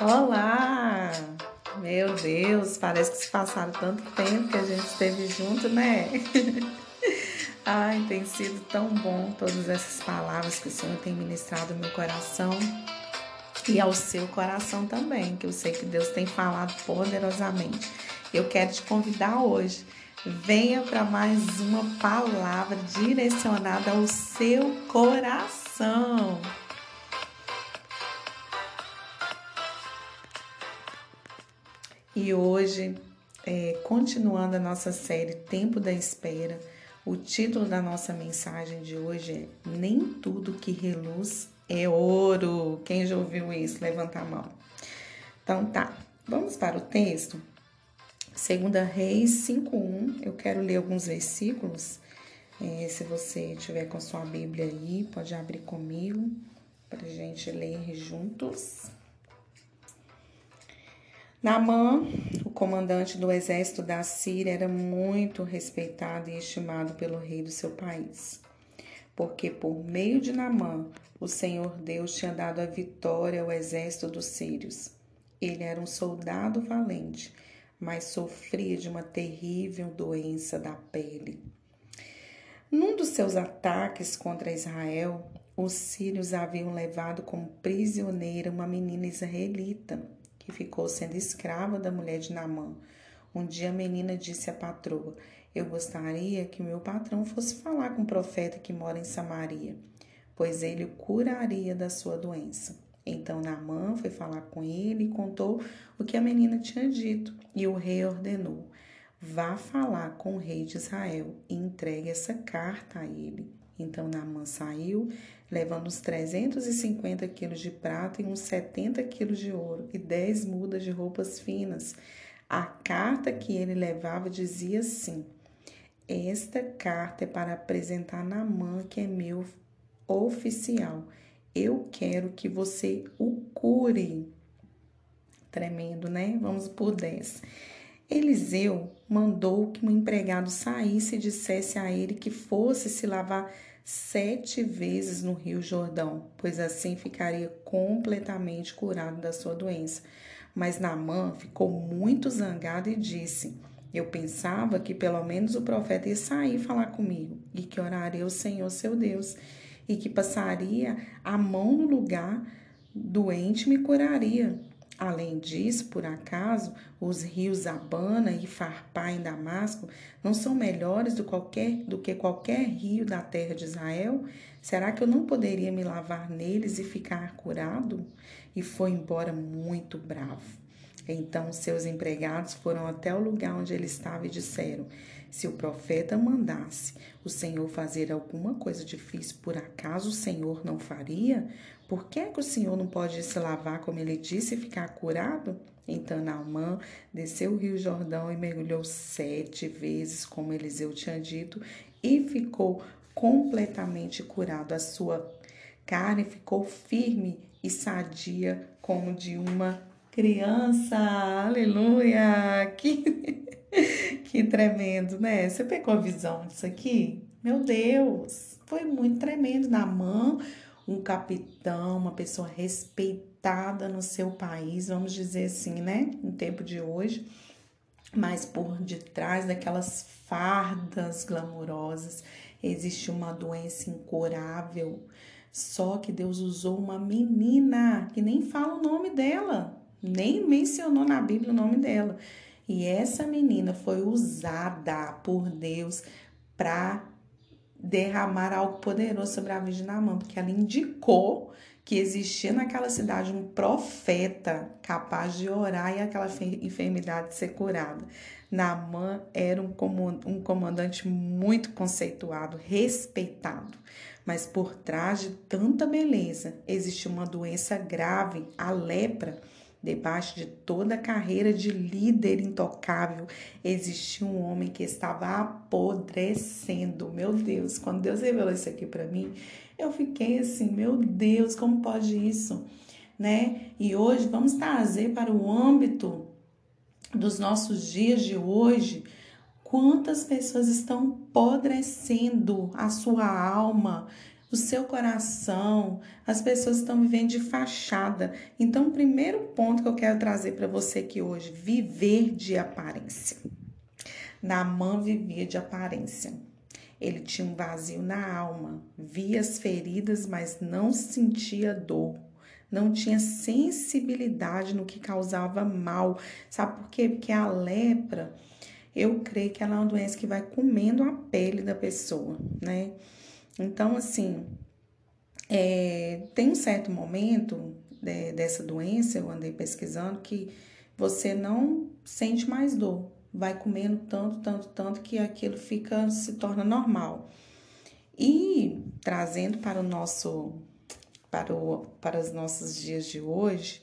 Olá! Meu Deus, parece que se passaram tanto tempo que a gente esteve junto, né? Ai, tem sido tão bom todas essas palavras que o Senhor tem ministrado no meu coração e ao seu coração também, que eu sei que Deus tem falado poderosamente. Eu quero te convidar hoje, venha para mais uma palavra direcionada ao seu coração. E hoje, é, continuando a nossa série Tempo da Espera, o título da nossa mensagem de hoje é Nem tudo que reluz é ouro. Quem já ouviu isso? Levanta a mão. Então tá, vamos para o texto. Segunda Reis 5.1, eu quero ler alguns versículos. É, se você tiver com a sua Bíblia aí, pode abrir comigo para gente ler juntos. Naamã, o comandante do exército da Síria, era muito respeitado e estimado pelo rei do seu país, porque por meio de Naamã, o Senhor Deus tinha dado a vitória ao exército dos sírios. Ele era um soldado valente, mas sofria de uma terrível doença da pele. Num dos seus ataques contra Israel, os sírios haviam levado como prisioneira uma menina israelita que ficou sendo escrava da mulher de Namã. Um dia a menina disse à patroa: Eu gostaria que meu patrão fosse falar com o profeta que mora em Samaria, pois ele o curaria da sua doença. Então Naamã foi falar com ele e contou o que a menina tinha dito, e o rei ordenou: Vá falar com o rei de Israel e entregue essa carta a ele. Então Naamã saiu, levando uns 350 quilos de prata e uns 70 quilos de ouro e 10 mudas de roupas finas. A carta que ele levava dizia assim: Esta carta é para apresentar Naamã, que é meu oficial. Eu quero que você o cure. Tremendo, né? Vamos por 10. Eliseu mandou que um empregado saísse e dissesse a ele que fosse se lavar sete vezes no Rio Jordão, pois assim ficaria completamente curado da sua doença. Mas Naamã ficou muito zangado e disse: Eu pensava que pelo menos o profeta ia sair falar comigo e que oraria ao Senhor seu Deus e que passaria a mão no lugar doente e me curaria. Além disso, por acaso, os rios Abana e Farpá em Damasco não são melhores do, qualquer, do que qualquer rio da terra de Israel? Será que eu não poderia me lavar neles e ficar curado? E foi embora muito bravo. Então seus empregados foram até o lugar onde ele estava e disseram: Se o profeta mandasse o Senhor fazer alguma coisa difícil, por acaso o Senhor não faria? Por que, que o Senhor não pode se lavar, como ele disse, e ficar curado? Então Naamã desceu o rio Jordão e mergulhou sete vezes, como Eliseu tinha dito, e ficou completamente curado. A sua carne ficou firme e sadia, como de uma criança. Aleluia! Que, que tremendo, né? Você pegou a visão disso aqui? Meu Deus! Foi muito tremendo. Naamã um capitão, uma pessoa respeitada no seu país, vamos dizer assim, né? No tempo de hoje. Mas por detrás daquelas fardas glamurosas existe uma doença incurável. Só que Deus usou uma menina que nem fala o nome dela, nem mencionou na Bíblia o nome dela. E essa menina foi usada por Deus para derramar algo poderoso sobre a Virgem Naamã, porque ela indicou que existia naquela cidade um profeta capaz de orar e aquela enfermidade ser curada. Naamã era um comandante muito conceituado, respeitado, mas por trás de tanta beleza existia uma doença grave, a lepra Debaixo de toda a carreira de líder intocável, existia um homem que estava apodrecendo. Meu Deus, quando Deus revelou isso aqui para mim, eu fiquei assim, meu Deus, como pode isso? Né? E hoje vamos trazer para o âmbito dos nossos dias de hoje, quantas pessoas estão apodrecendo a sua alma, o seu coração, as pessoas estão vivendo de fachada. Então, o primeiro ponto que eu quero trazer para você aqui hoje, viver de aparência. Naamã vivia de aparência. Ele tinha um vazio na alma, via as feridas, mas não sentia dor. Não tinha sensibilidade no que causava mal. Sabe por quê? Porque a lepra, eu creio que ela é uma doença que vai comendo a pele da pessoa, né? Então, assim, é, tem um certo momento de, dessa doença, eu andei pesquisando, que você não sente mais dor. Vai comendo tanto, tanto, tanto que aquilo fica, se torna normal. E trazendo para o nosso, para, o, para os nossos dias de hoje,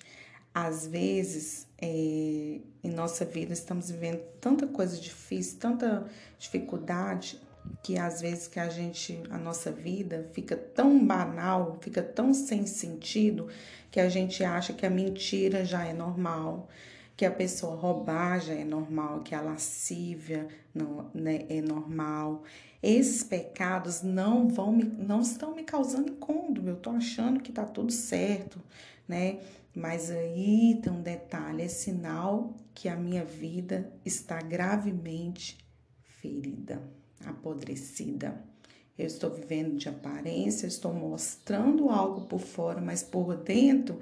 às vezes é, em nossa vida estamos vivendo tanta coisa difícil, tanta dificuldade, que às vezes que a gente, a nossa vida fica tão banal, fica tão sem sentido, que a gente acha que a mentira já é normal, que a pessoa roubar já é normal, que a lascívia não né, é normal. Esses pecados não vão me, não estão me causando incômodo, eu tô achando que tá tudo certo, né? Mas aí tem um detalhe, é sinal que a minha vida está gravemente ferida apodrecida. Eu estou vivendo de aparência, estou mostrando algo por fora, mas por dentro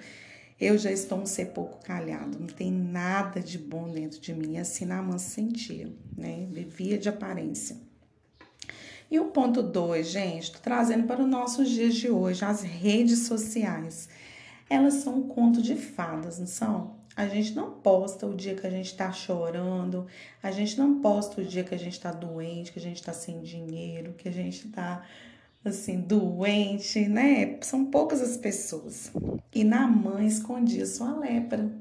eu já estou um ser pouco calhado, não tem nada de bom dentro de mim. Assim Naamã se sentia, né? Vivia de aparência. E o ponto 2, gente, estou trazendo para os nossos dias de hoje, as redes sociais. Elas são um conto de fadas, não são? A gente não posta o dia que a gente está chorando, a gente não posta o dia que a gente está doente, que a gente está sem dinheiro, que a gente está assim, doente, né? São poucas as pessoas. E Namã escondia sua lepra.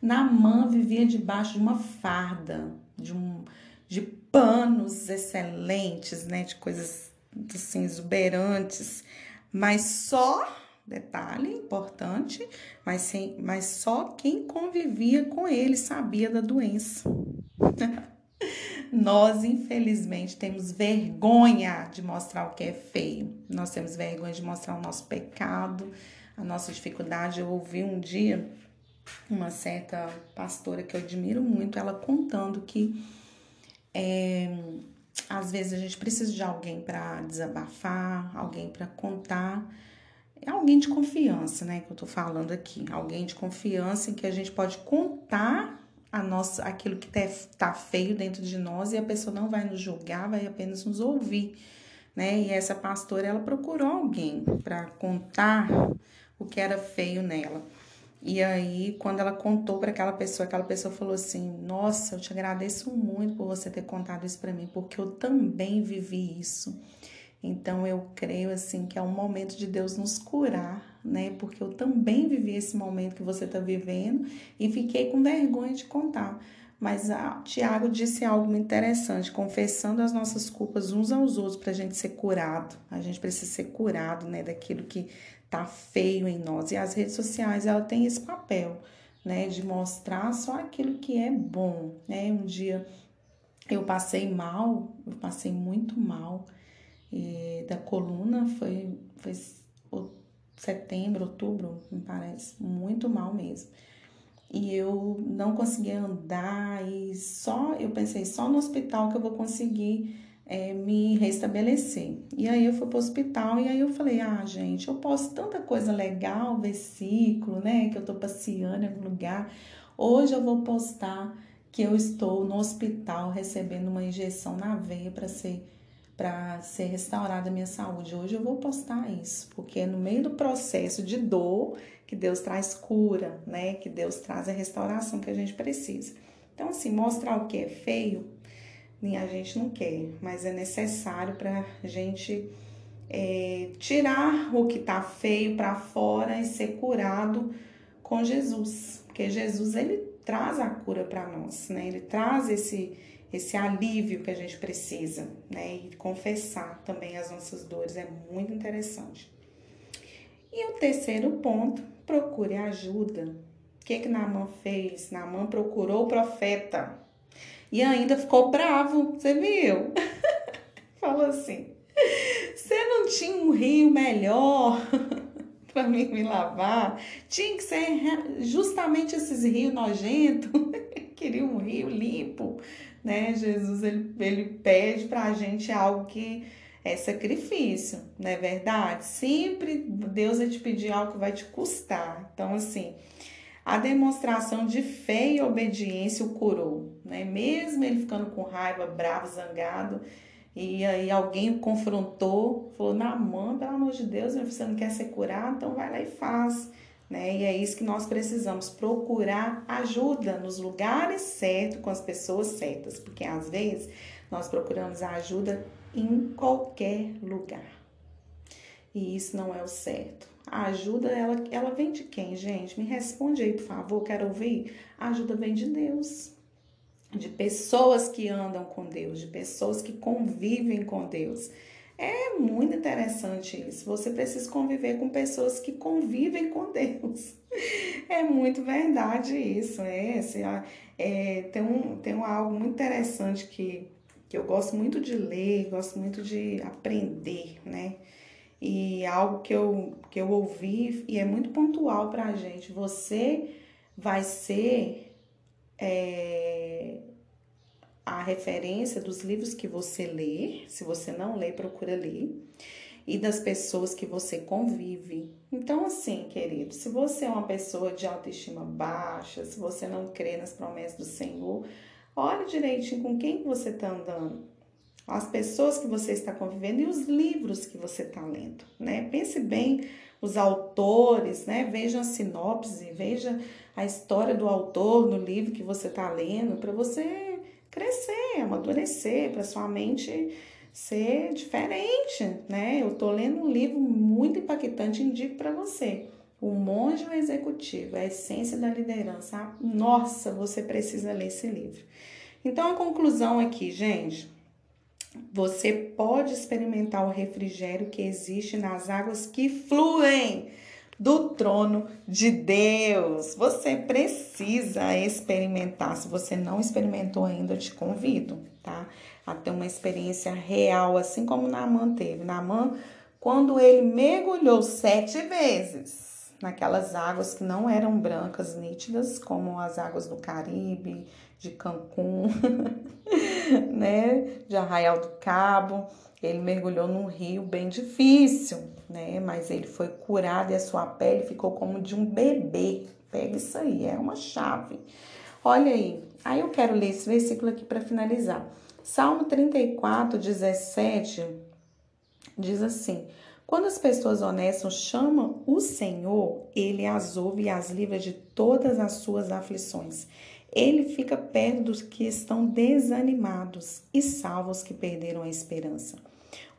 Namã vivia debaixo de uma farda, de, um, de panos excelentes, né? De coisas assim, exuberantes, mas só Detalhe importante, mas, sem, mas só quem convivia com ele sabia da doença. Nós, infelizmente, temos vergonha de mostrar o que é feio. Nós temos vergonha de mostrar o nosso pecado, a nossa dificuldade. Eu ouvi um dia uma certa pastora que eu admiro muito, ela contando que é, às vezes a gente precisa de alguém para desabafar, alguém para contar é alguém de confiança, né, que eu tô falando aqui, alguém de confiança em que a gente pode contar a nossa aquilo que tá, feio dentro de nós e a pessoa não vai nos julgar, vai apenas nos ouvir, né? E essa pastora ela procurou alguém para contar o que era feio nela. E aí, quando ela contou para aquela pessoa, aquela pessoa falou assim: Nossa, eu te agradeço muito por você ter contado isso para mim, porque eu também vivi isso. Então eu creio assim que é um momento de Deus nos curar, né? Porque eu também vivi esse momento que você está vivendo e fiquei com vergonha de contar. Mas Tiago disse algo interessante, confessando as nossas culpas uns aos outros para a gente ser curado. A gente precisa ser curado, né, daquilo que tá feio em nós. E as redes sociais, ela tem esse papel, né, de mostrar só aquilo que é bom, né? Um dia eu passei mal, eu passei muito mal e da coluna foi, foi setembro, outubro, me parece, muito mal mesmo. E eu não conseguia andar e só, eu pensei, só no hospital que eu vou conseguir é, me restabelecer. E aí eu fui pro hospital e aí eu falei, ah, gente, eu posto tanta coisa legal, versículo, né, que eu tô passeando em algum lugar. Hoje eu vou postar que eu estou no hospital recebendo uma injeção na veia para ser para ser restaurada a minha saúde. Hoje eu vou postar isso, porque é no meio do processo de dor que Deus traz cura, né? Que Deus traz a restauração que a gente precisa. Então, assim, mostrar o que é feio, a gente não quer, mas é necessário para a gente é, tirar o que tá feio para fora e ser curado com Jesus, porque Jesus ele traz a cura para nós, né? Ele traz esse esse alívio que a gente precisa, né? E confessar também as nossas dores é muito interessante. E o terceiro ponto, procure ajuda. O que que Naaman fez? Naaman procurou o profeta e ainda ficou bravo, você viu? Falou assim: você não tinha um rio melhor para mim me lavar. Tinha que ser justamente esses rios nojentos. Queria um rio limpo, né? Jesus ele, ele pede para a gente algo que é sacrifício, não é verdade? Sempre Deus vai te pedir algo que vai te custar. Então, assim, a demonstração de fé e obediência o curou, né? Mesmo ele ficando com raiva, bravo, zangado, e aí alguém o confrontou, falou: mãe, pelo amor de Deus, você não quer ser curado, então vai lá e faz. Né? E é isso que nós precisamos, procurar ajuda nos lugares certos, com as pessoas certas, porque às vezes nós procuramos a ajuda em qualquer lugar. E isso não é o certo. A ajuda, ela, ela vem de quem, gente? Me responde aí, por favor, quero ouvir. A ajuda vem de Deus. De pessoas que andam com Deus, de pessoas que convivem com Deus. É muito interessante isso. Você precisa conviver com pessoas que convivem com Deus. É muito verdade isso. É, é, tem, um, tem um, algo muito interessante que que eu gosto muito de ler, gosto muito de aprender, né? E algo que eu, que eu ouvi e é muito pontual para a gente. Você vai ser é, a referência dos livros que você lê. Se você não lê, procura ler. E das pessoas que você convive. Então, assim, querido, se você é uma pessoa de autoestima baixa, se você não crê nas promessas do Senhor, Olhe direitinho com quem você está andando, as pessoas que você está convivendo e os livros que você está lendo, né? Pense bem os autores, né? Veja a sinopse, veja a história do autor no livro que você está lendo, para você crescer, amadurecer, para sua mente ser diferente, né? Eu tô lendo um livro muito impactante, indico para você. O monge o executivo, a essência da liderança. Nossa, você precisa ler esse livro. Então a conclusão aqui, gente, você pode experimentar o refrigério que existe nas águas que fluem do trono de Deus. Você precisa experimentar. Se você não experimentou ainda, eu te convido, tá? A ter uma experiência real, assim como Naaman teve. Naaman, quando ele mergulhou sete vezes, naquelas águas que não eram brancas, nítidas, como as águas do Caribe, de Cancún, né, de Arraial do Cabo. Ele mergulhou num rio bem difícil, né, mas ele foi curado e a sua pele ficou como de um bebê. Pega isso aí, é uma chave. Olha aí, aí eu quero ler esse versículo aqui para finalizar. Salmo 34, 17 diz assim: quando as pessoas honestas chamam o Senhor, ele as ouve e as livra de todas as suas aflições. Ele fica perto dos que estão desanimados e salva os que perderam a esperança.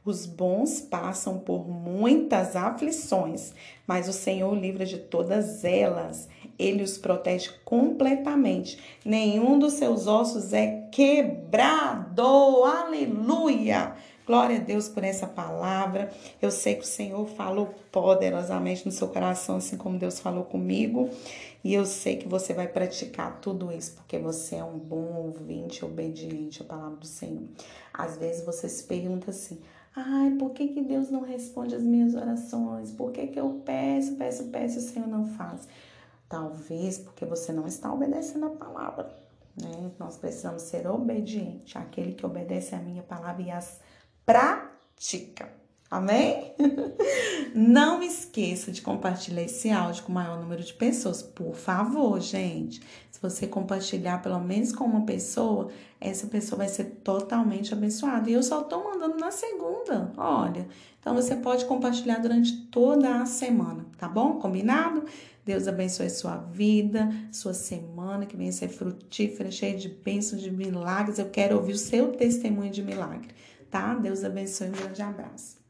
Os bons passam por muitas aflições, mas o Senhor livra de todas elas. Ele os protege completamente. Nenhum dos seus ossos é quebrado. Aleluia! Glória a Deus por essa palavra. Eu sei que o Senhor falou poderosamente no seu coração, assim como Deus falou comigo. E eu sei que você vai praticar tudo isso, porque você é um bom ouvinte, obediente à palavra do Senhor. Às vezes você se pergunta assim: ai, por que, que Deus não responde as minhas orações? Por que, que eu peço, peço, peço e o Senhor não faz? Talvez porque você não está obedecendo a palavra. Né? Nós precisamos ser obedientes àquele que obedece a minha palavra e as prática. Amém? Não esqueça de compartilhar esse áudio com o maior número de pessoas, por favor, gente. Se você compartilhar pelo menos com uma pessoa, essa pessoa vai ser totalmente abençoada. E eu só tô mandando na segunda, olha. Então você pode compartilhar durante toda a semana, tá bom? Combinado? Deus abençoe sua vida, sua semana, que venha ser frutífera, cheia de bênçãos, de milagres. Eu quero ouvir o seu testemunho de milagre tá? Deus abençoe, um grande abraço.